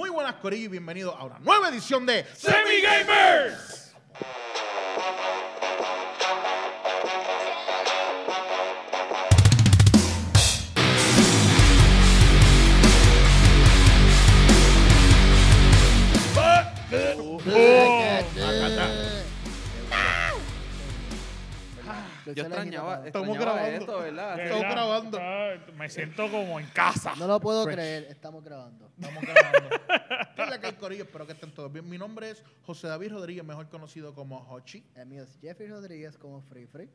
Muy buenas, Corillo, y bienvenidos a una nueva edición de Semi Gamers. Yo extrañaba, Estamos extrañaba grabando. esto, ¿verdad? De Estamos verdad, grabando. ah, Me siento como en casa. No lo puedo Fresh. creer, estamos grabando. Estamos grabando. ¿Qué es la que hay, Corillo? Espero que estén todos bien. Mi nombre es José David Rodríguez, mejor conocido como Hochi. El mío es Jeffrey Rodríguez como Free Free.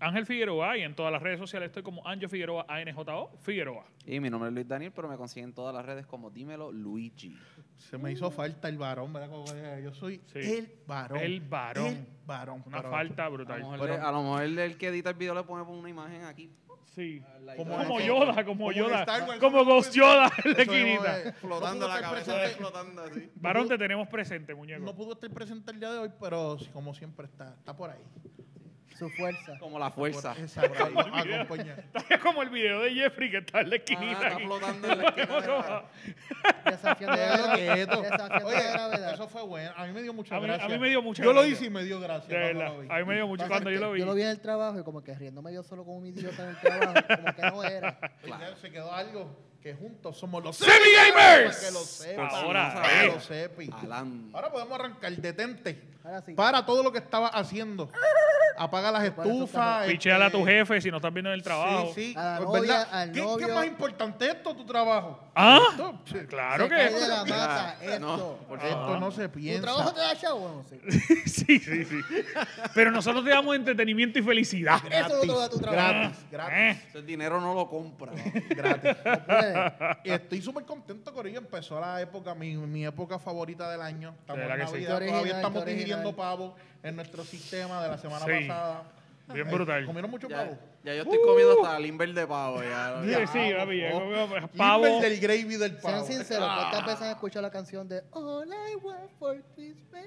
Ángel Figueroa y en todas las redes sociales estoy como Anjo Figueroa, ANJO Figueroa. Y mi nombre es Luis Daniel, pero me consiguen todas las redes como Dímelo Luigi. Se me hizo falta el varón, ¿verdad? Como que Yo soy Sí. el varón. El varón. El varón. Una pero- falta A lo, brutal. mejor a lo mejor el, que edita el video le pone una imagen aquí. Sí. Como Yoda, como Yoda. Wars, Como Ghost Yoda en la esquinita. es. Flotando No la cabeza, presente- flotando así. Varón, te tenemos presente, muñeco. No pudo estar presente el día de hoy, pero como siempre está, está por ahí. Su fuerza. Como la fuerza. Exacto. Está como el video de Jeffrey que está en la Ah, esquinita. está aquí. flotando en la esquina de la- Desafiando gravedad. eso fue bueno. A mí me dio mucha A mí- gracia. a mí me dio mucha Yo lo hice y me dio gracia. De cuando verdad. lo vi. A mí me dio mucho cuando yo lo vi. Yo lo vi en el trabajo y como que riéndome yo solo como un idiota en el trabajo, como que no era. Ya Se quedó algo que juntos somos los Semi Gamers. Para que lo sepa. Ahora, que eh. lo. Ahora podemos arrancar. Detente. Ahora sí. Para todo lo que estaba haciendo. Apaga las eso estufas. este, Picheale a tu jefe si no estás viendo en el trabajo. Sí, sí. A la pues, novia, ¿verdad? al ¿Qué, qué novio. es más importante esto o tu trabajo? ¿Ah? Esto, sí. Claro Se que cae de la Mira, mata, no, esto. por Esto no se ¿Tu trabajo piensa. te da chavo? Bueno, sí. sí, sí, sí. Pero nosotros te damos entretenimiento y felicidad. Eso no te da tu trabajo. Gratis, gratis, Eh, Ese dinero no lo compra. gratis. No puede. Estoy súper contento, Corillo. Empezó la época, mi, mi época favorita del año. Estamos De en verdad que sí. Navidad, Qué todavía original, estamos qué original. pavo en nuestro sistema de la semana Sí. pasada. Bien Eh, brutal. ¿Comieron mucho Ya, pavo? ya yo estoy comiendo hasta limber de pavo. Ya, Sí, ya. sí, papi, ya comió Limber pavo. del gravy del pavo. Sean sinceros, ¿cuántas Ah. veces han escuchado la canción de All I want for Christmas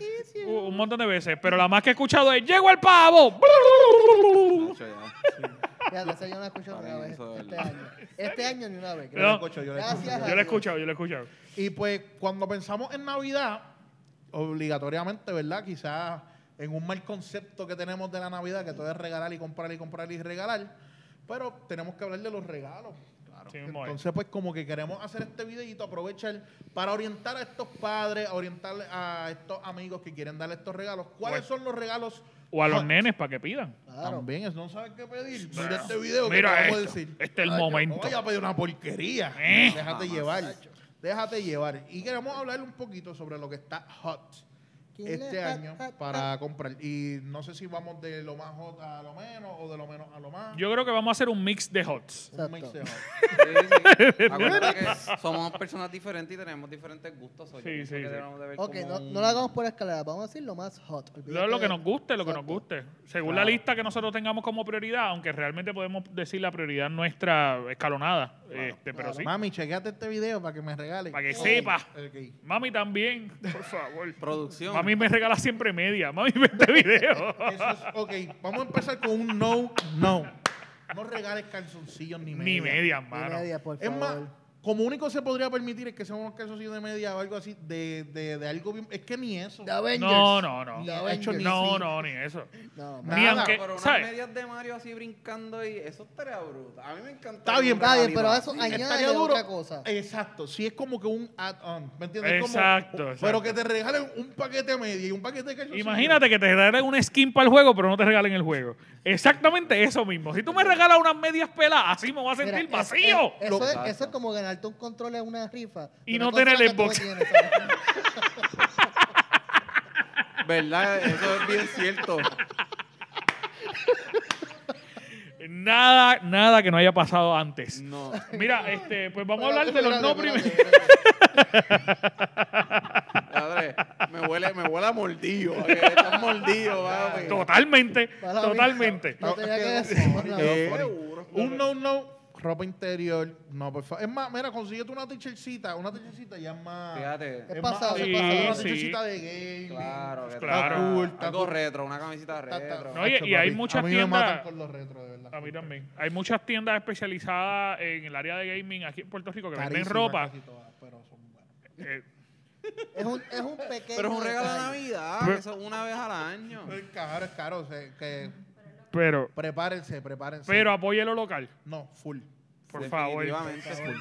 is you? Uh, Un montón de veces, pero la más que he escuchado es ¡Llegó el pavo! Nacho, ya. Fíjate, esa yo no la he escuchado ni una Paren vez eso, de este verdad. año. Este año ni una vez. Yo No. la escucho, yo la Gracias escucho. a Yo lo he Dios. escuchado, yo lo he escuchado. Y pues cuando pensamos en Navidad, obligatoriamente, ¿verdad? Quizás en un mal concepto que tenemos de la Navidad, que todo es regalar y comprar y comprar y regalar, pero tenemos que hablar de los regalos. Claro. Sí. Entonces, pues como que queremos hacer este videito, aprovechar para orientar a estos padres, a orientar a estos amigos que quieren darle estos regalos. ¿Cuáles Bueno. son los regalos? O a los hot? nenes para que pidan. Claro. También, es- no saben qué pedir. Mira este video que Mira te vamos a esto. decir. Este es el Ay, momento. No vaya a pedir una porquería. Eh. Déjate llevar. Déjate llevar. Y queremos hablar un poquito sobre lo que está hot ¿Quién este año para comprar. Y no sé si vamos de lo más hot a lo menos o de lo menos a lo más. Yo creo que vamos a hacer un mix de hots. Un mix de hot. Sí, sí. Acuérdate que somos personas diferentes y tenemos diferentes gustos. yo Sí, sí, sí. debemos de ver Ok, no, un- no lo hagamos por escalera, vamos a decir lo más hot. Lo, Olvídate lo que nos guste, lo que nos guste. Según Claro. la lista que nosotros tengamos como prioridad, aunque realmente podemos decir la prioridad nuestra escalonada. este, pero sí. Mami, chequeate este video para que me regale. Para que sepa. Mami también, por favor. Producción. Mami me regala siempre media. Mami ve este video. Eso es, ok, vamos a empezar con un no, no. No regales calzoncillos ni media. Ni media, Ni mano. media, por Es más, favor. Como único se podría permitir es que sean unos calzoncillos de media o algo así, de, de, de algo bien. Es que ni eso. The Avengers. No, no, no. Ni ha hecho ni No, sí. no, ni eso. No, Nada. Ni aunque, Pero unas ¿sabes? medias de Mario así brincando y eso estaría bruto. A mí me encanta. Está bien, un Está bien, pero así. eso añade Estaría duro. otra cosa. Exacto, sí es como que un add-on, ¿me entiendes? Es como- Exacto, Pero exacto. que te regalen un paquete de media y un paquete de. Imagínate que te regalen una skin para el juego, pero no te regalen el juego. Exactamente eso mismo. Si tú me regalas unas medias peladas, así me voy a sentir Mira, vacío. es- Eso, es, Exacto. eso es como ganarte un control una rifa. Y no tener el. ¿Verdad? Eso es bien cierto. Nada, nada que no haya pasado antes. No. Mira, este, pues vamos a hablar de los no espérate, primero. espérate. Padre, me huele, me huele a mordido. Estás mordido, papi. Totalmente, totalmente. No tenía que es que- decir. no, no. Un no, no, ropa interior, no, por favor. Es más, mira, consíguete una t-shirtcita, una t-shirtita ya es más... Fíjate. Es Es pasado, más, es Sí, pasado. una sí. de gaming. Claro, que Claro. está Algo retro, una camisita Está- está- retro. No, y- hay muchas A mí me tiendas- matan con los retro, de verdad. A mí también. Hay muchas tiendas especializadas en el área de gaming aquí en Puerto Rico que venden ropa. casi todas, pero son buenas. Eh, Es un, es un pequeño. Pero es un regalo de. Navidad, eso es una vez al año. Es caro, es caro. o sea, que pero, prepárense, prepárense. pero apoye lo local, No, full. por favor. Definitivamente, full.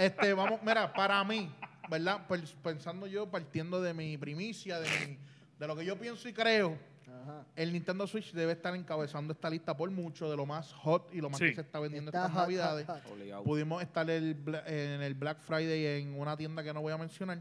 Este, vamos, mira, para mí, ¿verdad? Pens- Pensando yo, partiendo de mi primicia, de, mi- de lo que yo pienso y creo, Ajá. el Nintendo Switch debe estar encabezando esta lista por mucho de lo más hot y lo más Sí. que se está vendiendo Está estas hot, navidades. hot, hot. Obligado. Pudimos estar el Bla- en el Black Friday en una tienda que no voy a mencionar,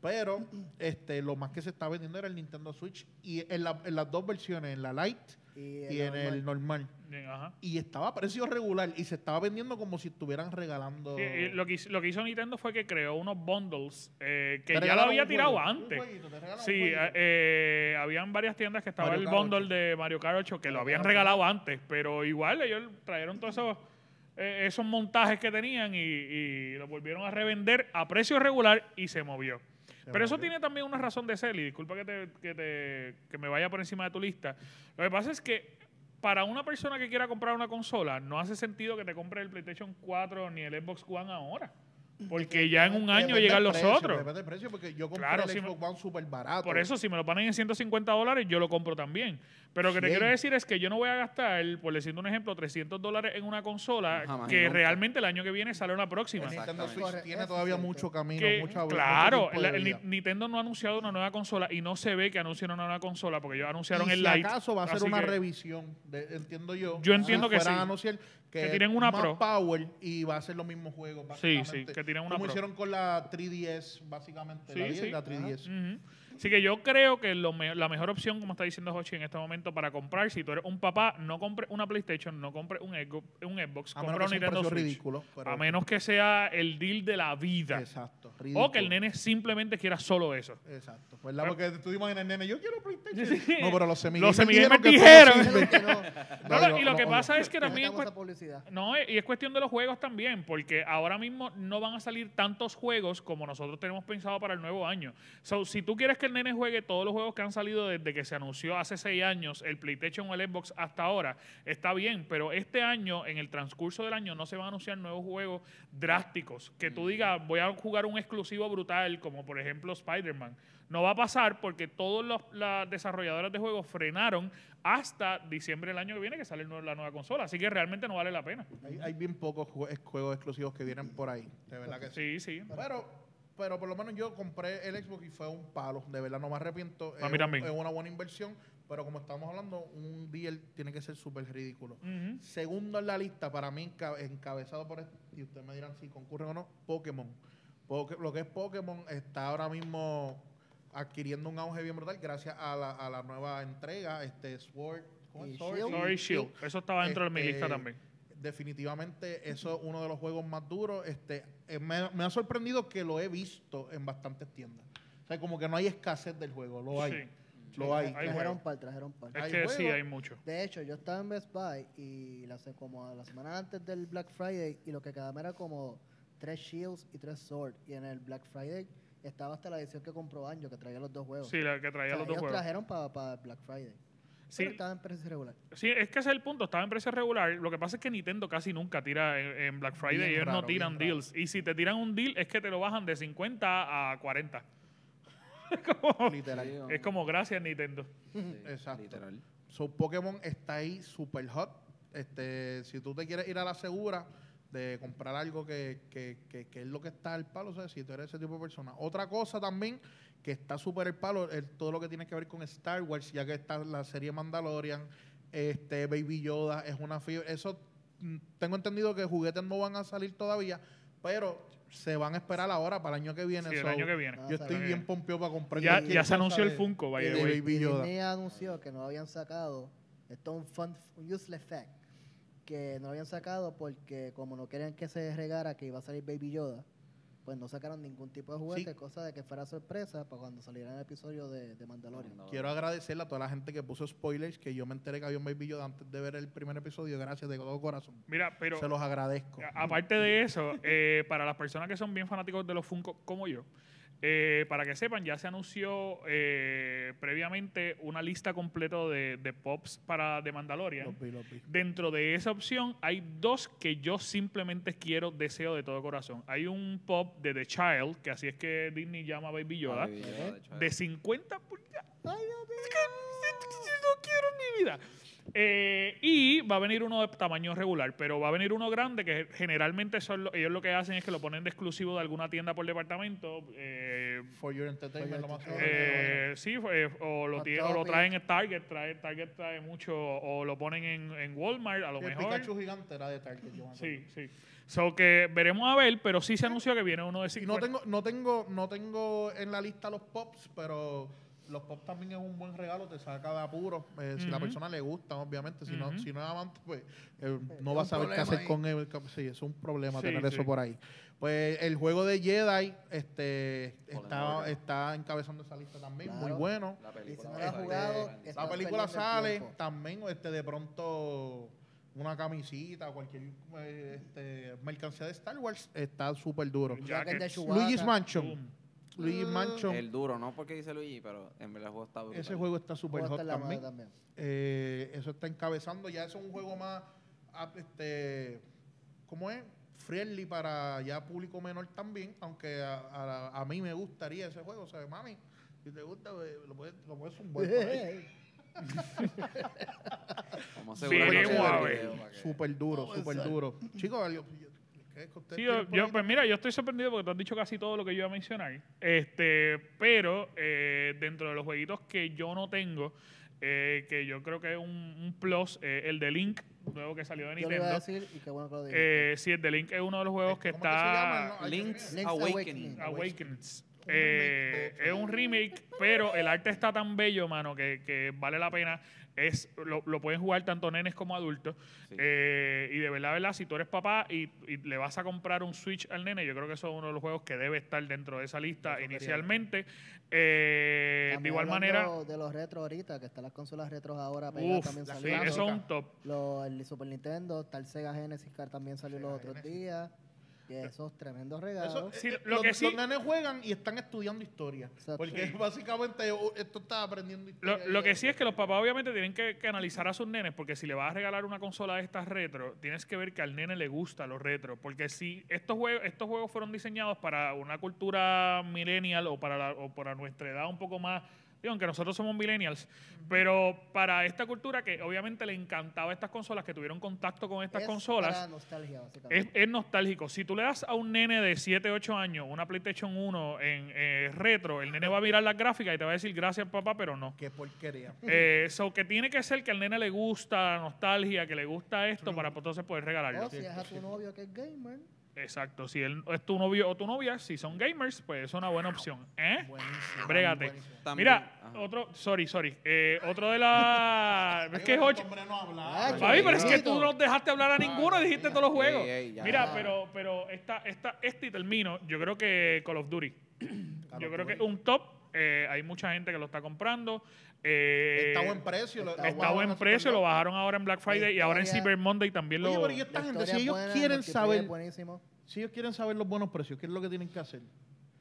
pero este, lo más que se está vendiendo era el Nintendo Switch y en, la- en las dos versiones, en la Lite Y, y en el normal. Bien, ajá. Y estaba a precio regular y se estaba vendiendo como si estuvieran regalando. Sí, y lo, que, hizo- lo que hizo Nintendo fue que creó unos bundles eh, que ya lo había un tirado juego, un antes. jueguito, te regalan un Sí, eh, eh, habían varias tiendas que estaba Mario el bundle 8. de Mario Kart 8 que lo Mario habían Kart 8. regalado antes, pero igual ellos trajeron todos esos, eh, esos montajes que tenían y, y lo volvieron a revender a precio regular y se movió. Pero eso tiene también una razón de ser, y disculpa que, te, que, te- que me vaya por encima de tu lista. Lo que pasa es que para una persona que quiera comprar una consola, no hace sentido que te compre el PlayStation 4 ni el Xbox One ahora. Porque ya en un año llegan los precio, otros. Depende del precio, porque yo compré Claro, el me- Xbox One súper barato. Por eso, si me lo ponen en 150 dólares, yo lo compro también. Pero lo que te quiero decir es que yo no voy a gastar, por decirte un ejemplo, 300 dólares en una consola Jamás y que nunca. el Nintendo Exactamente. Switch Correcto. tiene todavía mucho camino, Que, mucha claro, mucho el Nintendo no ha anunciado una nueva consola y no se ve que anuncien una nueva consola porque ellos anunciaron y el si Lite. acaso va a ser una que- revisión, de- entiendo yo. Yo entiendo si que sí. que, Que tiren una más Pro. power y va a ser los mismos juegos. Sí, sí, que tiren una Como Pro. hicieron con la 3DS, básicamente. Sí, la 10 sí. la 3DS. Ujú. Así que yo creo que lo me- la mejor opción, como está diciendo Hochi en este momento, para comprar, si tú eres un papá, no compre una PlayStation, no compre un, Xbox- un Xbox, A compra menos un Nintendo Switch. ridículo. pero- A menos que sea el deal de la vida. Exacto. O que el nene simplemente quiera solo eso. Exacto. ¿Verdad? Porque tú imaginas el nene, yo quiero PlayStation. No, pero los semigamers Los semigamers que dijeron. y lo que pasa es que también... pues. No, y es cuestión de los juegos también, porque ahora mismo no van a salir tantos juegos como nosotros tenemos pensado para el nuevo año. So, si tú quieres que el nene juegue todos los juegos que han salido desde que se anunció hace seis años el PlayStation o el Xbox hasta ahora, está bien, pero este año, en el transcurso del año, no se van a anunciar nuevos juegos drásticos. Que tú digas, voy a jugar un exclusivo brutal, como por ejemplo Spider-Man. No va a pasar porque todas las desarrolladoras de juegos frenaron hasta diciembre del año que viene que sale la nueva consola. Así que realmente no vale la pena. Hay, hay bien pocos jue- juegos exclusivos que vienen por ahí. De verdad que sí. Sí, sí. Pero, pero por lo menos yo compré el Xbox y fue un palo. De verdad, no me arrepiento. A es, un- una buena inversión. Pero como estamos hablando, un deal tiene que ser súper ridículo. Segundo en la lista, para mí, enca- encabezado por este, y ustedes me dirán si concurren o no, Pokémon. Poké- lo que es Pokémon está ahora mismo adquiriendo un auge bien brutal gracias a la, a la nueva entrega, este Sword, ¿cómo es? Y Sword Shield. Sword y Shield. Eso estaba dentro de mi Este, lista también. Definitivamente eso es uno de los juegos más duros. Este, eh, me, me ha sorprendido que lo he visto en bastantes tiendas. O sea, como que no hay escasez del juego, lo hay. Sí. Lo hay. Hay Trajeron par, trajeron par. Es hay que sí, hay mucho. De hecho, yo estaba en Best Buy y la, como a la semana antes del Black Friday y lo que quedaba era como tres Shields y tres Swords. Y en el Black Friday estaba hasta la edición que compró Anjo, que traía los dos juegos. Sí, la que O traía sea, los dos ellos juegos. trajeron para Black Friday. Sí. Pero estaban en precio regular. Sí, es que ese es el punto. Estaba en precio regular. Lo que pasa es que Nintendo casi nunca tira en, en Black Friday. Bien Ellos no raro, tiran bien raro. deals. Y si te tiran un deal, es que te lo bajan de 50 a 40. Como- Literal. Es como gracias, Nintendo. Sí, Exacto. Literal. So, Pokémon está ahí super hot. Este, si tú te quieres ir a la segura de comprar algo que, que, que, que es lo que está al palo, ¿sabes? si tú eres ese tipo de persona. Otra cosa también que está súper el palo todo lo que tiene que ver con Star Wars, ya que está la serie Mandalorian, este Baby Yoda, es una fibra. Eso mm, tengo entendido que juguetes no van a salir todavía, pero se van a esperar ahora para el año que viene. Sí, el So, año que viene. Ah, Yo estoy bien. bien pompeado para comprar. Ya, ya se anunció el Funko, Y- way. Baby Yoda. Disney anunció que no lo habían sacado. Esto es un fun, un useless fact. Que no lo habían sacado porque como no querían que se regara que iba a salir Baby Yoda, pues no sacaron ningún tipo de juguete, Sí. cosa de que fuera sorpresa para cuando saliera el episodio de, de Mandalorian. Quiero agradecerle a toda la gente que puso spoilers, que yo me enteré que había un Baby Yoda antes de ver el primer episodio. Gracias de todo corazón. Mira, pero Se los agradezco. aparte de eso, eh, para las personas que son bien fanáticos de los Funko como yo, Eh, para que sepan, ya se anunció eh, previamente una lista completa de, de pops para The Mandalorian. Los vi, los vi. Dentro de esa opción hay dos que yo simplemente quiero, deseo de todo corazón. Hay un pop de The Child, que así es que Disney llama Baby Yoda, Baby Yoda, de hecho, de 50 pulgadas. Es que no quiero en mi vida. Eh, y va a venir uno de tamaño regular, pero va a venir uno grande que generalmente son lo- ellos lo que hacen es que lo ponen de exclusivo de alguna tienda por departamento. eh, For your entertainment, lo más eh, sí, eh, o, lo o lo traen en Target, trae, Target trae mucho, o lo ponen en, en Walmart, a lo el mejor. Pikachu gigante era de Target. yo me acuerdo. Sí, sí. So que veremos a ver, pero sí se anunció que viene uno de Y 50. no tengo, no tengo, no tengo en la lista los pops, pero los pops también es un buen regalo, te saca de apuro. eh, Si la persona le gusta, obviamente. Si no, si no es amante, pues eh, no va a saber qué hacer ahí. con él. Sí, es un problema Sí, tener sí. eso por ahí. Pues el juego de Jedi este, está, está encabezando esa lista también, muy bueno. La si película no va lo a has salir jugado, La película sale, también este, de pronto una camisita, cualquier eh, este, mercancía de Star Wars, está súper duro. Luigi's Mansion. Boom. Luigi's Mansion. El duro, no porque dice Luigi, pero en verdad el juego está brutal. Ese juego está súper hot también. Eh, eso está encabezando. Ya es un juego más, ah, este, ¿cómo es? Friendly para ya público menor también. Aunque a, a- a mí me gustaría ese juego. O sea, mami, si te gusta, lo puedes, lo puedes por ahí. Vamos a que- Súper duro, súper duro. Chicos, ¿qué es que ustedes Sí, yo, yo, pues mira, yo estoy sorprendido porque tú has dicho casi todo lo que yo iba a mencionar. Este, pero eh, dentro de los jueguitos que yo no tengo, eh, que yo creo que es un, un plus, eh, el de Link, nuevo que salió de Yo lo iba a Nintendo. decir y qué bueno que lo. Eh, sí, el de Link es uno de los juegos que ¿Cómo que se llama? está No, Link's Link's Awakening. Awakening. Eh, es un remake, pero el arte está tan bello, mano, que, que vale la pena. Es, lo, lo pueden jugar tanto nenes como adultos. Sí. Eh, y de verdad, verdad, si tú eres papá y, y le vas a comprar un Switch al nene, yo creo que eso es uno de los juegos que debe estar dentro de esa lista inicialmente. Eh, de igual manera, de los retros ahorita, que están las consolas retros ahora uf, también la sí, eso es un top. Lo- el Super Nintendo, está el Sega Genesis que también salió Sega los otros Genesis. días. Y esos tremendos Eso, regalos. Sí, eh, lo los, que sí- los nenes juegan y están estudiando historia. Exacto. Porque Sí. básicamente oh, esto está aprendiendo historia. lo que sí es que los papás obviamente tienen que, que analizar a sus nenes, porque si le vas a regalar una consola de estas retro, tienes que ver que al nene le gusta los retro, porque si estos juegos, estos juegos fueron diseñados para una cultura millennial o para, la- o para nuestra edad un poco más, digo, aunque nosotros somos millennials, pero para esta cultura que obviamente le encantaba estas consolas, que tuvieron contacto con estas Es consolas, para nostalgia, básicamente. es, es nostálgico. Si tú le das a un nene de 7, 8 años una PlayStation 1 en eh, retro, el nene va a mirar las gráficas y te va a decir gracias papá, pero no. Qué porquería. Eh, so que tiene que ser que al nene le gusta la nostalgia, que le gusta esto True. para entonces poder regalarlo. o si es a tu novio que es gamer, Exacto. Si él es tu novio o tu novia, si son gamers, pues es una buena opción. ¿Eh? Buenísimo. Brégate. buenísimo. También- Mira, ajá. otro, sorry, sorry. Eh, otro de la. es que es ocho. no habla. Ah, pero es que tú no dejaste hablar a ninguno y dijiste todos los juegos. Ey, ey, ya. Mira, pero, pero esta, esta, este y termino. Yo creo que Call of Duty. Call Yo creo que un top. Eh, hay mucha gente que lo está comprando. Eh, Está buen precio. está lo buen precio, lo bajaron ahora en Black Friday y ahora en Cyber Monday también Oye, lo. pero ¿y esta la gente, historia si ellos buena, quieren saber, si ellos quieren saber los buenos precios, ¿qué es lo que tienen que hacer?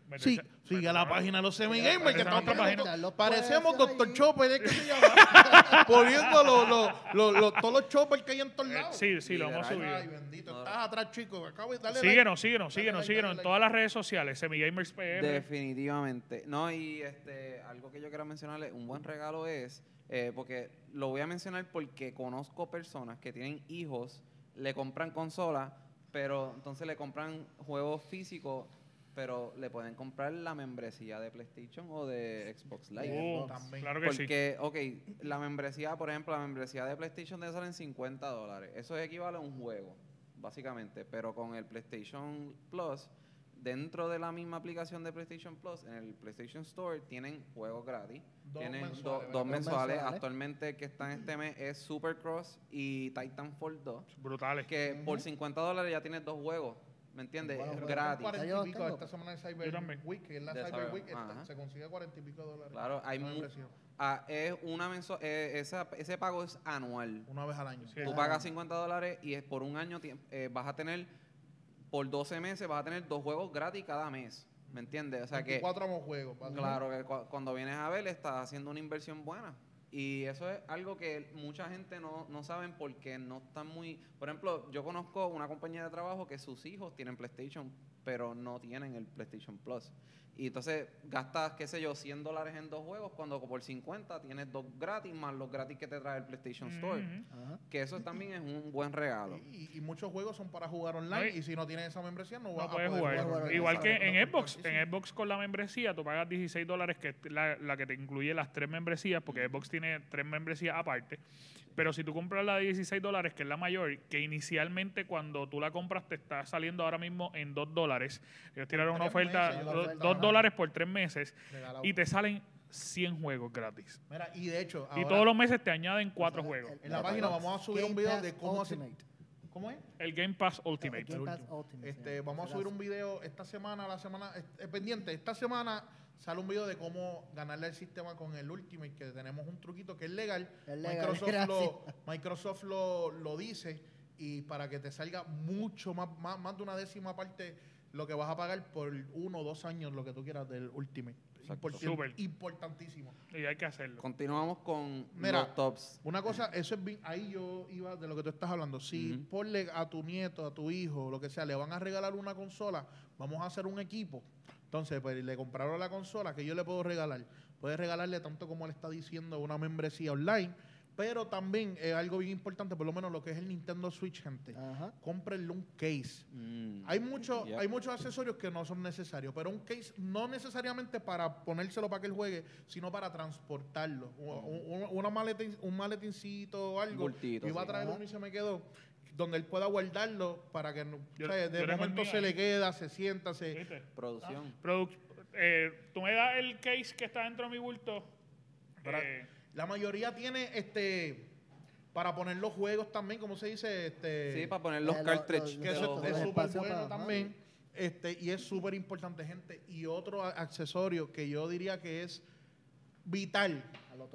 Meterse- Sí, sigue a la página de los semi gamers que estamos otra página. Los Parecemos allí. Chopper, ¿es que se llama? Poniendo los, los, los, los- todos los choppers que hay en todos Eh, lados. sí, sí, lo hemos Literal. Ay, subido. bendito. No. Estás atrás, chicos. Acabo de darle Síguenos, síguenos, síguenos, like, síguenos en like. todas las redes sociales, Semigamers PR. Definitivamente. No, y este, algo que yo quiero mencionarle, un buen regalo es, eh, porque lo voy a mencionar porque conozco personas que tienen hijos, le compran consola, pero entonces le compran juegos físicos, pero le pueden comprar la membresía de PlayStation o de Xbox Live. Oh, también. claro que sí. Porque, ok, la membresía, por ejemplo, la membresía de PlayStation debe salir en 50 dólares. Eso equivale a un juego, básicamente. Pero con el PlayStation Plus, dentro de la misma aplicación de PlayStation Plus, en el PlayStation Store, tienen juegos gratis. Dos tienen do- dos mensuales. mensuales. Actualmente el que están este mes es Supercross y Titanfall 2. Brutales. Que por Ujú. 50 dólares ya tienes dos juegos. ¿Me entiendes? Buenos Es gratis. Cuarenta Ya yo y pico esta semana de Cyber. Week, que es la De Cyber Cyber- Week, se consigue a cuarenta y pico de dólares. Claro, hay membresía. Ah, es una mensu- eh, esa- ese pago es anual. Una vez al año. Sí. Tú pagas 50 dólares y es por un año eh, vas a tener, por 12 meses vas a tener dos juegos gratis cada mes. ¿Me entiendes? O sea que, 24 amos juegos. claro, que cu- cuando vienes a ver, estás haciendo una inversión buena. Y eso es algo que mucha gente no, no saben porque no están muy... Por ejemplo, yo conozco una compañía de trabajo que sus hijos tienen PlayStation, pero no tienen el PlayStation Plus. Y entonces gastas, qué sé yo, 100 dólares en dos juegos cuando por 50 tienes dos gratis más los gratis que te trae el PlayStation Store. Ajá. Que eso también es un buen regalo. Y, y muchos juegos son para jugar online. Y- si no tienes esa membresía, no, vas a puedes poder jugar. Igual que en Xbox. En Xbox con la membresía tú pagas 16 dólares, que es la, la que te incluye las tres membresías, porque Xbox tiene tres membresías aparte. Pero si tú compras la de 16 dólares, que es la mayor, que inicialmente cuando tú la compras te está saliendo ahora mismo en 2 dólares. Ellos tiraron una oferta, meses, la do- oferta, 2 ajá. dólares por 3 meses, Regalado. y te salen 100 juegos gratis. Mira, y de hecho, y ahora, todos los meses te añaden 4 O sea, juegos. En la el página vamos a subir un video de cómo hacer-. ¿Cómo es? El Game Pass El Ultimate. Game Pass Ultimate, Este, sí, vamos a subir un video esta semana, la semana es, es pendiente. Esta semana sale un video de cómo ganarle el sistema con el Ultimate, que tenemos un truquito que es legal. Es legal, Microsoft, gracias. lo, Microsoft lo, lo dice y para que te salga mucho más, más, más de una décima parte lo que vas a pagar por uno o dos años, lo que tú quieras del Ultimate. Súper. Importantísimo. Y hay que hacerlo. Continuamos con Mira, los tops. Una cosa, eso es bien, ahí yo iba de lo que tú estás hablando. Si Ujú. ponle a tu nieto, a tu hijo, lo que sea, le van a regalar una consola, vamos a hacer un equipo. Entonces, pues le compraron la consola que yo le puedo regalar. Puedes regalarle tanto como le está diciendo una membresía online, pero también es algo bien importante, por lo menos lo que es el Nintendo Switch, gente. Ajá. Cómprenle un case. Mm. Hay, mucho, hay muchos accesorios que no son necesarios, pero un case no necesariamente para ponérselo para que él juegue, sino para transportarlo. U- u- una maletín, un maletincito o algo. bultito, Yo iba a traer uno y se me quedó. Donde él pueda guardarlo para que no- Yo- o sea, yo de momento se ahí. le queda, se sienta, se. ¿Viste? Producción. Produc- eh, tú me das el case que está dentro de mi bulto. Para- eh, La mayoría tiene este para poner los juegos también, como se dice, este. Sí, para poner los Eh, lo- cartridges. lo- que eso los es súper bueno para- también. Este, y es súper importante, gente. Y otro accesorio que yo diría que es vital, A lo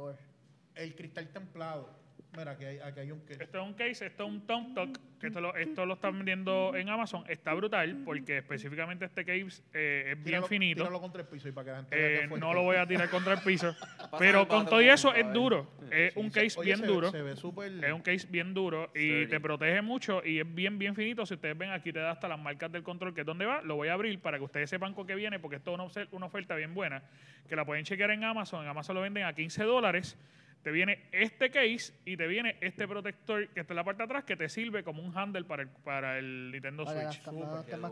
el cristal templado. Mira, aquí hay, aquí hay un que Esto es un case, esto es un Tom Talk, que esto lo, esto lo están vendiendo en Amazon. Está brutal porque específicamente este case eh, es bien Tíralo- finito. Tíralo contra el piso y para que la gente vea que Eh, es fuerte. no lo voy a tirar contra el piso. Pero con todo y eso es duro. Es Sí, un se- case oye, bien se ve- duro. Se ve súper. Es un case bien duro y Sturdy. te protege mucho y es bien, bien finito. Si ustedes ven aquí te da hasta las marcas del control, que es donde va. Lo voy a abrir para que ustedes sepan con qué viene, porque esto es una, una oferta bien buena, que la pueden chequear en Amazon. En Amazon lo venden a 15 dólares. Te viene este case y te viene este protector que está en la parte de atrás que te sirve como un handle para el, para el Nintendo Para Switch.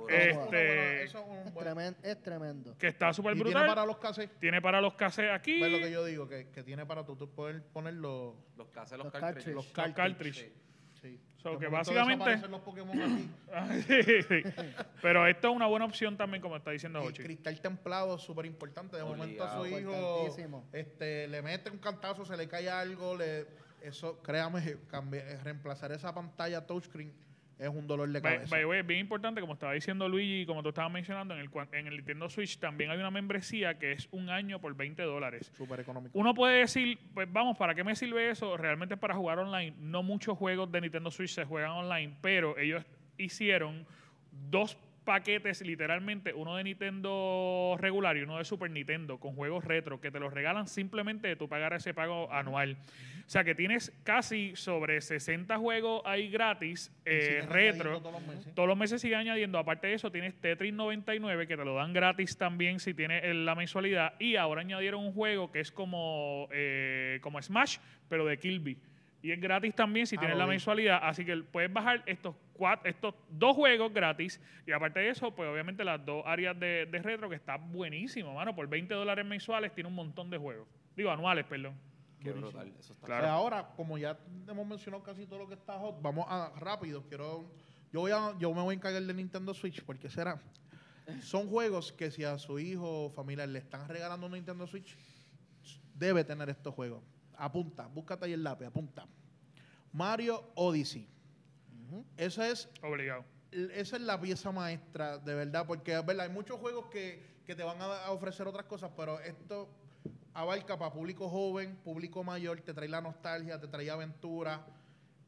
es Este- eso es un Es, buen- es tremendo. Que está súper y tiene brutal. para los cases. Tiene para los cassettes aquí. ¿Ves lo que yo digo? Que, que tiene para tú, tú poder poner los, Los hacen los, Los cartridges. los Los cartridge. cartridge. Sí. So, que básicamente- los Pokémon aquí. Sí, sí. Pero esto es una buena opción también, como está diciendo El Hochi. cristal templado es súper importante. De momento a su hijo este, le mete un cantazo, se le cae algo, le, eso, créame, reemplazar esa pantalla touchscreen es un dolor de cabeza. by the way, es bien importante, como estaba diciendo Luigi y como tú estabas mencionando, en el, en el Nintendo Switch también hay una membresía que es un año por 20 dólares. Súper económico. Uno puede decir, pues vamos, ¿para qué me sirve eso? Realmente es para jugar online. No muchos juegos de Nintendo Switch se juegan online, pero ellos hicieron dos paquetes literalmente, uno de Nintendo regular y uno de Super Nintendo con juegos retro que te los regalan simplemente de tú pagar ese pago anual. O sea que tienes casi sobre 60 juegos ahí gratis, eh, retro. todos los meses. Todos los meses sigue añadiendo. Aparte de eso, tienes Tetris 99 que te lo dan gratis también si tienes la mensualidad. Y ahora añadieron un juego que es como, eh, como Smash, pero de Kirby. Y es gratis también si Ah, tienes la mensualidad. Así que puedes bajar estos cuatro, estos dos juegos gratis. Y aparte de eso, pues obviamente las dos áreas de, de retro que está buenísimo, mano. Por 20 dólares mensuales tiene un montón de juegos. Digo, anuales, perdón. Qué brutal. Eso está Claro. Pues ahora, como ya hemos mencionado casi todo lo que está hot, vamos a rápido. Quiero, yo voy a, yo me voy a encargar de Nintendo Switch porque será. Son juegos que si a su hijo o familiar le están regalando un Nintendo Switch, debe tener estos juegos. Apunta, búscate ahí el lápiz, apunta. Mario Odyssey. Esa es Obligado. esa es la pieza maestra, de verdad, porque es verdad, hay muchos juegos que, que te van a, a ofrecer otras cosas, pero esto abarca para público joven, público mayor, te trae la nostalgia, te trae aventura.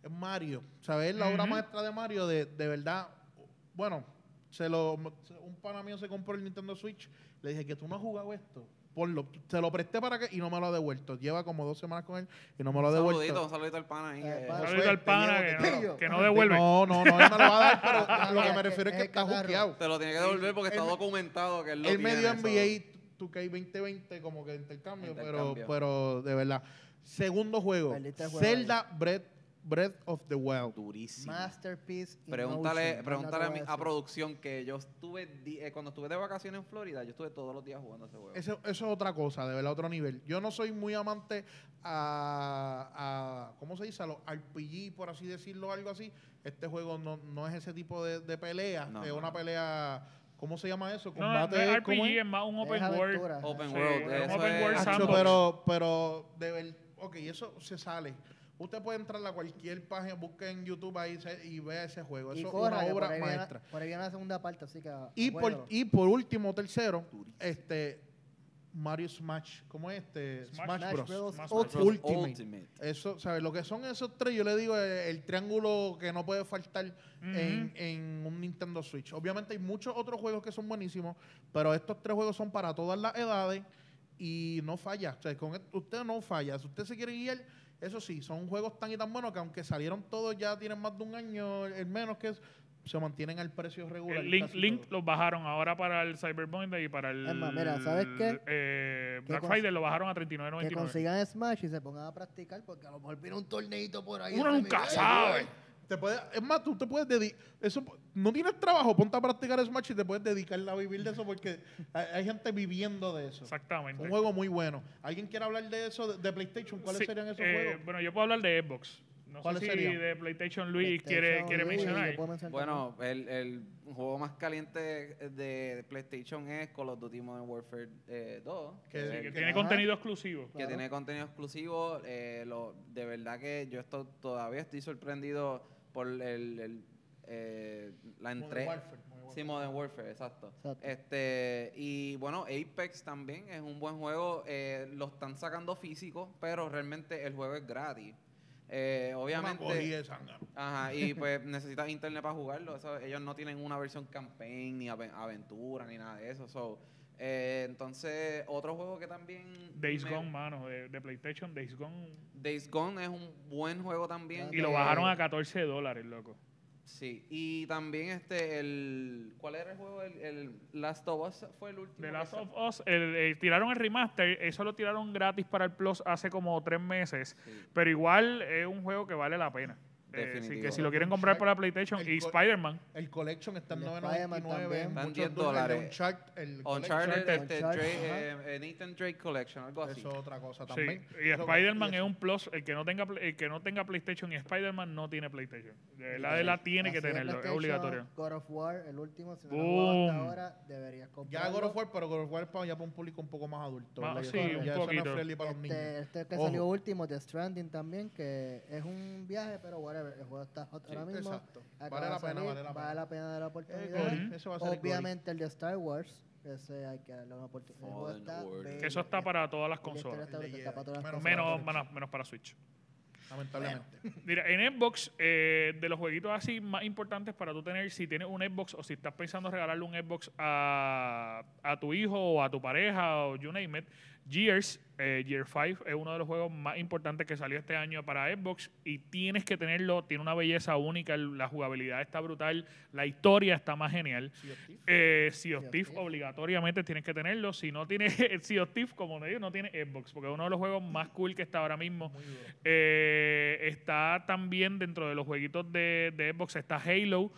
Es Mario, ¿sabes? La obra maestra de Mario, de, de verdad, bueno, se lo, un pana mío se compró el Nintendo Switch. Le dije que tú no has jugado esto. Ponlo. Se lo presté para que y no me lo ha devuelto. Lleva como dos semanas con él y no me lo ha Un devuelto. saludito, un saludito al pana ahí. Eh, que- pana. Saludito al pana que no, que devuelve. No, no, no, él me lo va a dar, pero a lo que me refiero es que es está juqueado. Te lo tiene que devolver porque está documentado que él lo Él me dio NBA 2K 2020 como que intercambio, Intercambio. Pero, pero de verdad. Segundo juego Zelda Breath, Breath of the Wild. Durísimo. Masterpiece. Pregúntale, pregúntale a, mi- a producción que yo estuve, di- eh, cuando estuve de vacaciones en Florida, yo estuve todos los días jugando ese juego. Eso, eso es otra cosa, de verdad, otro nivel. Yo no soy muy amante a, a ¿cómo se dice? A los RPG, por así decirlo, algo así. Este juego no, no es ese tipo de, de pelea. No, es no, una pelea, ¿cómo se llama eso? No, no, no es ¿cómo RPG, es más un Es open world. Open Sí, World, un eso open es- world sandbox. pero, pero, de ver, ok, eso se sale. Usted puede entrar a cualquier página, busque en YouTube ahí se- y vea ese juego. Y Eso corra, es una por obra viene- maestra. Por ahí viene la segunda parte, así que. Y por, acuérdalo. y por último, tercero, este Mario Smash, ¿cómo es este? Smash Smash, Smash Bros. Bros. Smash Ultimate. Bros. Ultimate. Ultimate. Eso, ¿sabes? Lo que son esos tres, yo le digo, eh, el triángulo que no puede faltar en, en un Nintendo Switch. Obviamente hay muchos otros juegos que son buenísimos, pero estos tres juegos son para todas las edades y no falla. O sea, con et- usted no falla. Si usted se quiere guiar, eso sí, son juegos tan y tan buenos que aunque salieron todos ya tienen más de un año, el menos que es, se mantienen al precio regular. El Link, Link los bajaron ahora para el Cyber Monday y para el Es más, mira, ¿sabes qué? eh, Que Black Friday lo bajaron a que 39.99. consigan Smash y se pongan a practicar porque a lo mejor viene un torneito por ahí. Uno nunca sabe. Te puede, es más, tú te puedes dedicar. Eso, no tienes trabajo, ponte a practicar Smash y te puedes dedicar a vivir de eso porque hay, hay gente viviendo de eso. Exactamente. Un juego muy bueno. ¿Alguien quiere hablar de eso, de, de PlayStation? ¿Cuáles Sí, serían esos eh, juegos? Bueno, yo puedo hablar de Xbox. No sé ¿Cuáles si serían? de PlayStation Luis PlayStation, quiere, quiere Luis, mencionar. Bueno, el, el juego más caliente de PlayStation es Call of Duty Modern Warfare eh, 2. Que- es Sí, el que que- tiene ajá. contenido exclusivo. que Claro. tiene contenido exclusivo. eh, lo, de verdad que yo estoy, todavía estoy sorprendido por el, el, eh, la Modern. Warfare, Modern Warfare. Sí, Modern Warfare, exacto. Exacto. Este, y bueno, Apex también es un buen juego. eh, lo están sacando físico, pero realmente el juego es gratis. Eh, obviamente. Ajá, y pues necesitas internet para jugarlo. Eso, ellos no tienen una versión campaign, ni ave- aventura, ni nada de eso. So, eh, entonces, otro juego que también. Days me- Gone, mano, de, de PlayStation. Days Gone. Days Gone es un buen juego también. Y lo bajaron a 14 dólares, loco. Sí, y también este, el. ¿Cuál era el juego? El, el Last of Us fue el último. The Last of Us, el- eh, tiraron el remaster, eso lo tiraron gratis para el Plus hace como tres meses, Sí. pero igual es un juego que vale la pena. Eh, así que si lo quieren comprar por la PlayStation El y co- Spider-Man, El Collection está en El de 9.99. Spider-Man en también. muchos Están 10 dólares. El Uncharted, el este, Uncharted, Drake, eh, eh, Nathan Drake Collection, algo así. Eso es otra cosa sí. también. Y Eso- Spider-Man es eso- un Plus, el que no tenga el que no tenga PlayStation y Spider-Man no tiene PlayStation. La de la tiene que tenerlo, es obligatorio. God of War, el último, si no lo hasta ahora, deberías Ya comprarlo. God of War, pero God of War es para, ya para un público un poco más adulto. Ya un eso- ya eso no es poquito. friendly para los niños. Este, este que Ojo. salió último, The Stranding también, que es un viaje, pero whatever, el juego está hot Sí, ahora mismo. exacto. Vale la pena, salir, vale la pena. pena de la Eh, oportunidad. Gori, Ujú. Eso va a ser el Gori. Obviamente el de Star Wars, ese hay que darle una oportunidad. Fallen está. Que eso está para todas las la consolas. está está para todas las Jedi. consolas. Menos, menos, menos para Switch. Lamentablemente. Mira, en Xbox, eh, de los jueguitos así más importantes para tú tener, si tienes un Xbox o si estás pensando regalarle un Xbox a, a tu hijo o a tu pareja o you name it, Gears, eh, Gear 5 es uno de los juegos más importantes que salió este año para Xbox y tienes que tenerlo, tiene una belleza única, la jugabilidad está brutal, la historia está más genial. Eh, sea of Thief, obligatoriamente tienes que tenerlo. Si no tienes Sea of Thief, como digo, no tiene Xbox, porque es uno de los juegos más cool que está ahora mismo. Eh, está también dentro de los jueguitos de, de Xbox, está Halo.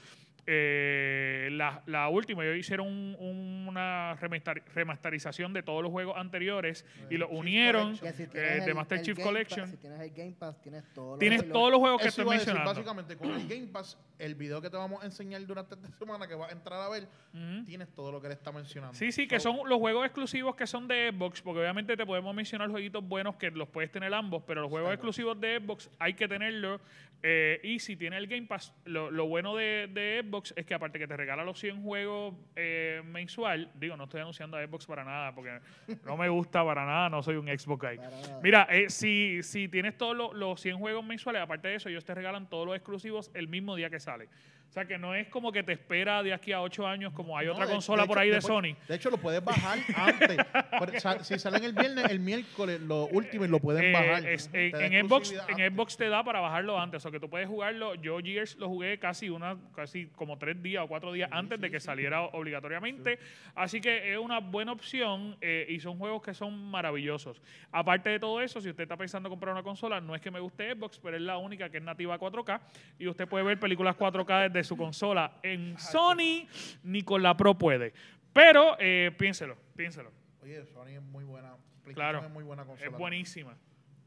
Eh, la, la última, ellos hicieron un- una remastar- remasterización de todos los juegos anteriores y los Chief unieron. Que si eh, de Master el Chief Game Collection. Pass, si tienes el Game Pass, tienes todos los Tienes todos los juegos que estoy a decir, mencionando. básicamente, con el Game Pass, el video que te vamos a enseñar durante esta semana, que vas a entrar a ver, Ujú. tienes todo lo que le está mencionando. Sí, sí, que So, son los juegos exclusivos que son de Xbox, porque obviamente te podemos mencionar jueguitos buenos que los puedes tener ambos, pero los juegos exclusivos de Xbox hay que tenerlos. Eh, y si tiene el Game Pass, lo, lo bueno de, de Xbox es que aparte que te regala los 100 juegos eh, mensual, digo, no estoy anunciando a Xbox para nada, porque no me gusta para nada, no soy un Xbox guy. Mira, eh, si, si tienes todos los, los 100 juegos mensuales, aparte de eso, ellos te regalan todos los exclusivos el mismo día que sale. O sea, que no es como que te espera de aquí a ocho años como hay No, otra de- consola de por hecho- ahí de después- Sony. De hecho, lo puedes bajar antes. Por- sa- si salen el viernes, el miércoles, lo último, y lo pueden Eh, bajar. es- Te en, Xbox, en. Xbox te da para bajarlo antes, o sea que tú puedes jugarlo. Yo Gears lo jugué casi una, casi como tres días o cuatro días antes de que saliera obligatoriamente. Así que es una buena opción eh, y son juegos que son maravillosos. Aparte de todo eso, si usted está pensando en comprar una consola, no es que me guste Xbox, pero es la única que es nativa 4K y usted puede ver películas 4K desde su consola. En Sony ni con la Pro puede. Pero eh, piénselo, piénselo. Oye, Sony es muy buena. PlayStation Claro. Es muy buena consola. Es buenísima.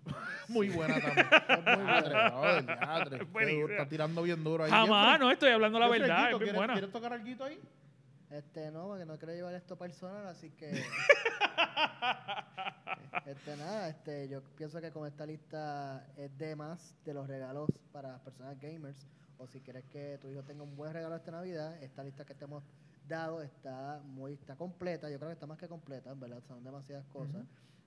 Muy buena también. Es muy buena. duro, Está tirando bien duro ahí. Jamás, Jeffrey, no estoy hablando la verdad, Guito, es bien ¿quieres- buena. ¿Quieres tocar algo ahí? Este no, porque no quiero llevar esto personal, así que. este nada, este, yo pienso que con esta lista es de más de los regalos para personas gamers. O si quieres que tu hijo tenga un buen regalo esta Navidad, esta lista que te hemos dado está muy, está completa. Yo creo que está más que completa, en verdad, son demasiadas cosas.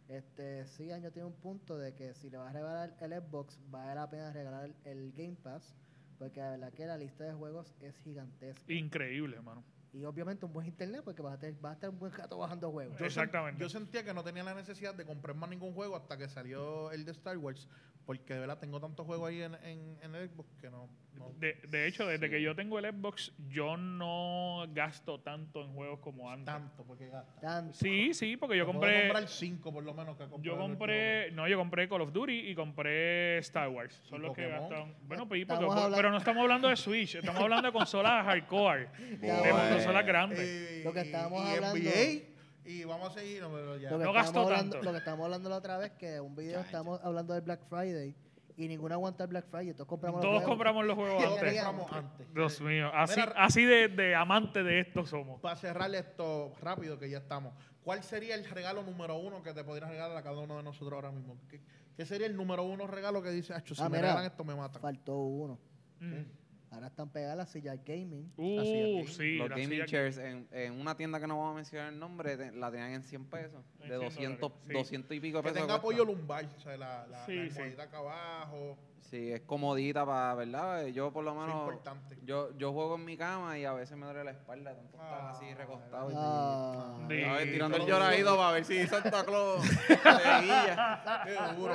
Este, sí, Año tiene un punto de que si le vas a regalar el Xbox, vale la pena regalar el Game Pass, porque la verdad que la lista de juegos es gigantesca. Increíble, hermano. Y obviamente un buen internet porque vas a, tener, vas a estar un buen rato bajando juegos. Yo Exactamente. Yo sentía que no tenía la necesidad de comprar más ningún juego hasta que salió el de Star Wars, porque de verdad tengo tantos juegos ahí en, en, en el Xbox que no. no- De, de hecho, desde que yo tengo el Xbox, yo no gasto tanto en juegos como antes. tanto, porque gasta. Tanto. Sí, sí, porque yo Te puedo compré. comprar cinco por lo menos que compré Yo compré, no, yo compré Call of Duty y compré Star Wars. Son ¿Y los que gastan. Bueno, pues, porque- pero no estamos hablando de Switch, estamos hablando de consolas hardcore, de Bueno. Consolas grandes. Eh, Lo que y- estábamos y hablando- NBA, y vamos a seguir. no, pero ya. Lo que, No estábamos gastó hablando, tanto. lo que estábamos hablando la otra vez, que un video Ya, estamos hablando del Black Friday y ninguno aguanta el Black Friday. Todos compramos los Todos juegos. compramos los juegos antes. Dios mío, así, Mira, así de, de amante de esto somos. Para cerrar esto rápido, que ya estamos. ¿Cuál sería el regalo número uno que te podrías regalar a cada uno de nosotros ahora mismo? ¿Qué, qué sería el número uno regalo que dice, Acho, si Ah, me mira. regalan esto me matan? Faltó uno. Mm. Ahora están pegadas las sillas gaming. Uh, gaming. sí, Los la gaming silla- chairs en, en una tienda que no vamos a mencionar el nombre, te- la tenían en 100 pesos. En De 100 200, dólares, sí. 200 y pico de Que pesos. tenga cuesta. apoyo lumbar, o sea, la, la, Sí, la sí. acá abajo. Sí, es comodita para, ¿verdad? Yo por lo menos, importante. yo, yo juego en mi cama y a veces me duele la espalda, tanto estar Ah, así recostado. y- Ah. Sí. A ver, tirando el lloradito para ver si Santa Claus seguía. Qué duro.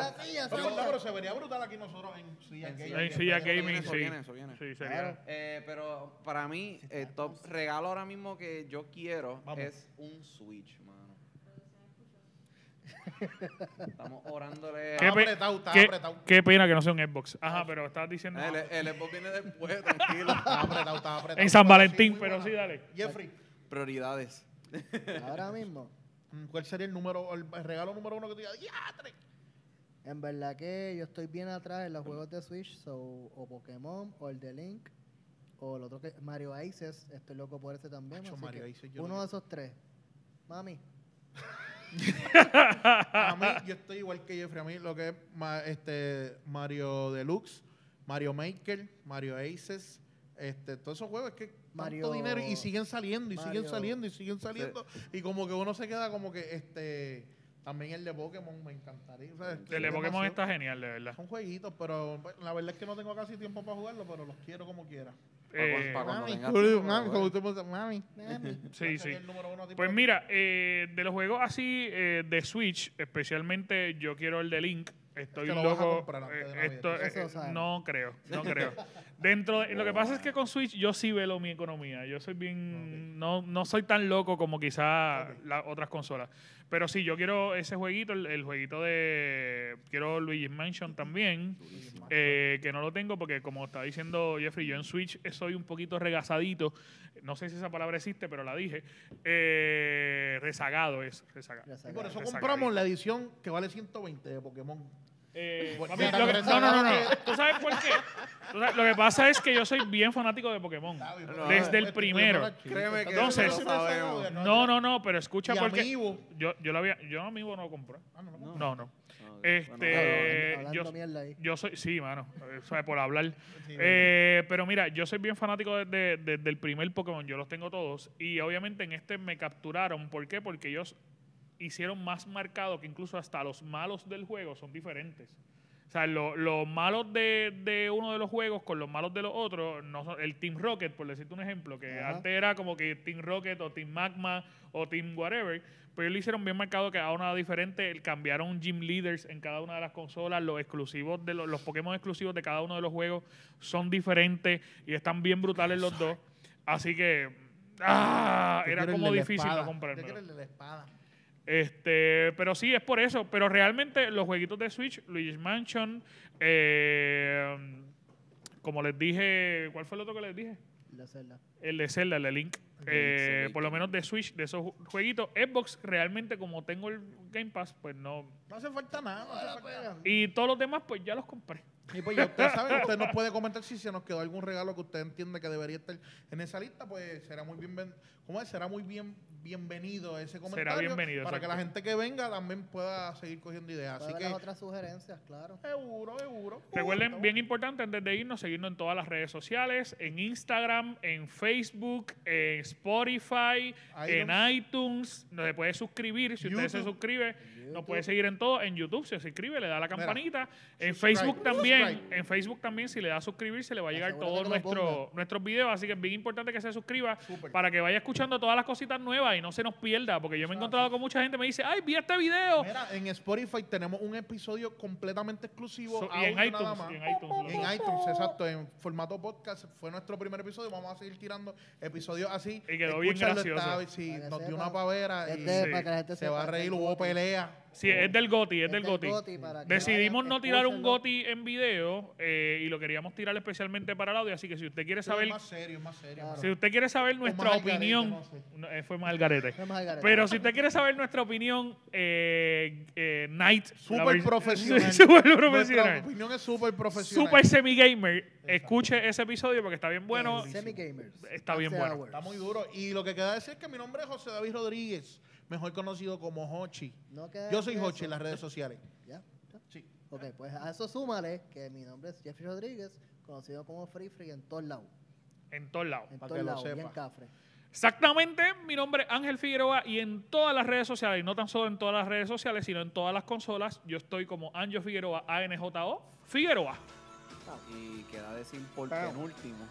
Pero, se vería brutal aquí nosotros en silla gaming. En silla Eso viene, gaming, eso sí. viene, eso viene. Sí, sería. Claro. Eh, pero para mí, el top regalo ahora mismo que yo quiero Vamos. es un Switch, mano. Estamos orándole. Qué, pe- apretado, está qué- apretado. qué pena que no sea un Xbox. Ajá, pero estás diciendo. El, el Xbox viene después, tranquilo. Está apretado, está apretado. En San Pero Valentín, pero buena. sí, dale. Jeffrey, Prioridades. Ahora mismo. mm, ¿cuál sería el número, el regalo número uno que tú digas? ¡Diatre! En verdad que yo estoy bien atrás en los juegos de Switch, so, o Pokémon, o el de Link, o el otro que Mario Aces, estoy loco por ese también. Macho, así Mario que Aces, yo uno no- de esos tres. Mami, A mí, yo estoy igual que Jeffrey. A mí lo que es este, Mario Deluxe, Mario Maker, Mario Aces, este, todos esos juegos es que Mario- tanto dinero y siguen saliendo y siguen saliendo y siguen saliendo. Y como que uno se queda como que este también el de Pokémon me encantaría. o sea, es que El de es Pokémon demasiado- está genial, de verdad. Son jueguitos, pero bueno, la verdad es que no tengo casi tiempo para jugarlo, pero los quiero como quiera. Eh, cuando Mami, tengas mami, lo como juegues. usted puede- mami. mami. Sí, ¿Cuál sí. uno Pues mira, eh, de los juegos así eh, de Switch, especialmente yo quiero el de Link. Estoy que loco. eh, Navidad. esto, Eso eh, no creo, no creo. Dentro de- lo que pasa es que con Switch yo sí velo mi economía. Yo soy bien, no, no soy tan loco como quizá Ok. las otras consolas. Pero sí, yo quiero ese jueguito, el, el jueguito de, quiero Luigi's Mansion también. Eh, que no lo tengo porque como está diciendo Jeffrey, yo en Switch soy un poquito regazadito. No sé si esa palabra existe, pero la dije. Eh, rezagado es. Rezagado. Y por eso compramos la edición que vale 120 de Pokémon. Eh, papi, lo que- no, no, no, no. ¿Tú sabes por qué? Sabes, lo que pasa es que yo soy bien fanático de Pokémon. No, Desde el Este, primero. Créeme que Entonces-. No, no, no, pero escucha porque yo, yo lo había, yo Amiibo no lo compré. Ah, no, no. No. No, no. No, Este, bueno, yo-. Yo soy, sí, mano, eh, por hablar. Sí, Eh, pero mira, yo soy bien fanático desde, desde el primer Pokémon, yo los tengo todos. Y obviamente en este me capturaron. ¿Por qué? Porque ellos hicieron más marcado que incluso hasta los malos del juego son diferentes. O sea, lo- los malos de, de uno de los juegos con los malos de los otros, no son- el Team Rocket, por decirte un ejemplo, que Ajá. antes era como que Team Rocket o Team Magma o Team Whatever, pero ellos lo hicieron bien marcado que cada una diferente, cambiaron gym leaders en cada una de las consolas, los exclusivos de los, los Pokémon exclusivos de cada uno de los juegos son diferentes y están bien brutales los dos. Así que ah, era como difícil no comprármelo. Yo quiero el de la espada. Este, pero sí, es por eso. Pero realmente los jueguitos de Switch, Luigi's Mansion, eh, como les dije, ¿cuál fue el otro que les dije? La Zelda. El de Zelda, el de Link. Eh, por lo menos de Switch, de esos ju- jueguitos. Xbox, realmente, como tengo el Game Pass, pues no. No hace falta nada. No hace falta nada. Y todos los demás, pues ya los compré. Y pues ya ustedes saben, usted nos puede comentar si se nos quedó algún regalo que usted entiende que debería estar en esa lista, pues será muy bien, ¿cómo es? Será muy bien bienvenido ese comentario bienvenido, para que la gente que venga también pueda seguir cogiendo ideas. Puede Así ver que las otras sugerencias, claro. seguro, seguro. Recuerden, bien importante, antes de irnos, seguirnos en todas las redes sociales, en Instagram, en Facebook, en Spotify, en iTunes. Nos se puede suscribir. Si usted se YouTube. suscribe, nos puede seguir en todo. En YouTube se suscribe, le da la campanita. en subscribe, Facebook también, subscribe. en Facebook también, si le da a suscribir, se le va a llegar todos que lo nuestro, ponga. nuestros videos. Así que es bien importante que se suscriba para que vaya escuchando todas las cositas nuevas y no se nos pierda. Porque yo me he encontrado con mucha gente que me dice, ay, vi este video. Mira, en Spotify tenemos un episodio completamente exclusivo. So- y en audio nada iTunes, más. y en iTunes. En iTunes, exacto, en formato podcast. Fue nuestro primer episodio. Vamos a seguir tirando episodios así. Y quedó bien gracioso. está- sí, nos dio una pavera y de- Sí. para que la gente se va a reír. Hubo pelea. Sí, es del Goti, es, Es del del Goti. Goti, para que Decidimos no tirar un. Goti en video eh, y lo queríamos tirar especialmente para el audio, así que si usted quiere saber, Es más serio, es más serio. Claro. si usted quiere saber nuestra garete, opinión, no sé. no, eh, fue más al garete. Fue más al garete. Pero si usted quiere saber nuestra opinión, eh, eh, Knight, la Súper profesional. súper Nuestra profesional, opinión es súper profesional. super semi gamer, escuche ese episodio porque está bien bueno. Semi Gamers. Está bien bueno. Hours. Está muy duro. Y lo que queda decir es que mi nombre es José David Rodríguez, mejor conocido como Hochi. No Yo soy eso. Hochi en las redes sociales. ¿Ya? ¿Ya? Sí. Ok, pues a eso súmale que mi nombre es Jeffrey Rodríguez, conocido como Free Free en todos lados. En todos lados. En todos que lo lados, bien sepa. cafre. Exactamente, mi nombre es Ángel Figueroa y en todas las redes sociales, y no tan solo en todas las redes sociales, sino en todas las consolas, yo estoy como Anjo Figueroa, ANJO Figueroa. Y queda decir por penúltimo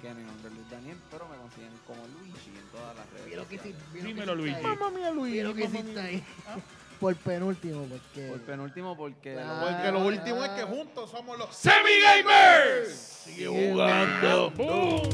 que mi nombre es Luis Daniel, pero me consiguen como Luigi en todas las redes. Mira lo que hiciste- mira lo que Dímelo, hiciste Luigi. ahí. Mamma mía, Luis. Mira lo que mamma hiciste mía. ahí. Por penúltimo, porque... Por penúltimo porque Claro. Porque lo último es que Ah. juntos somos los ¡Semi Gamers! Sigue jugando. ¡Boom!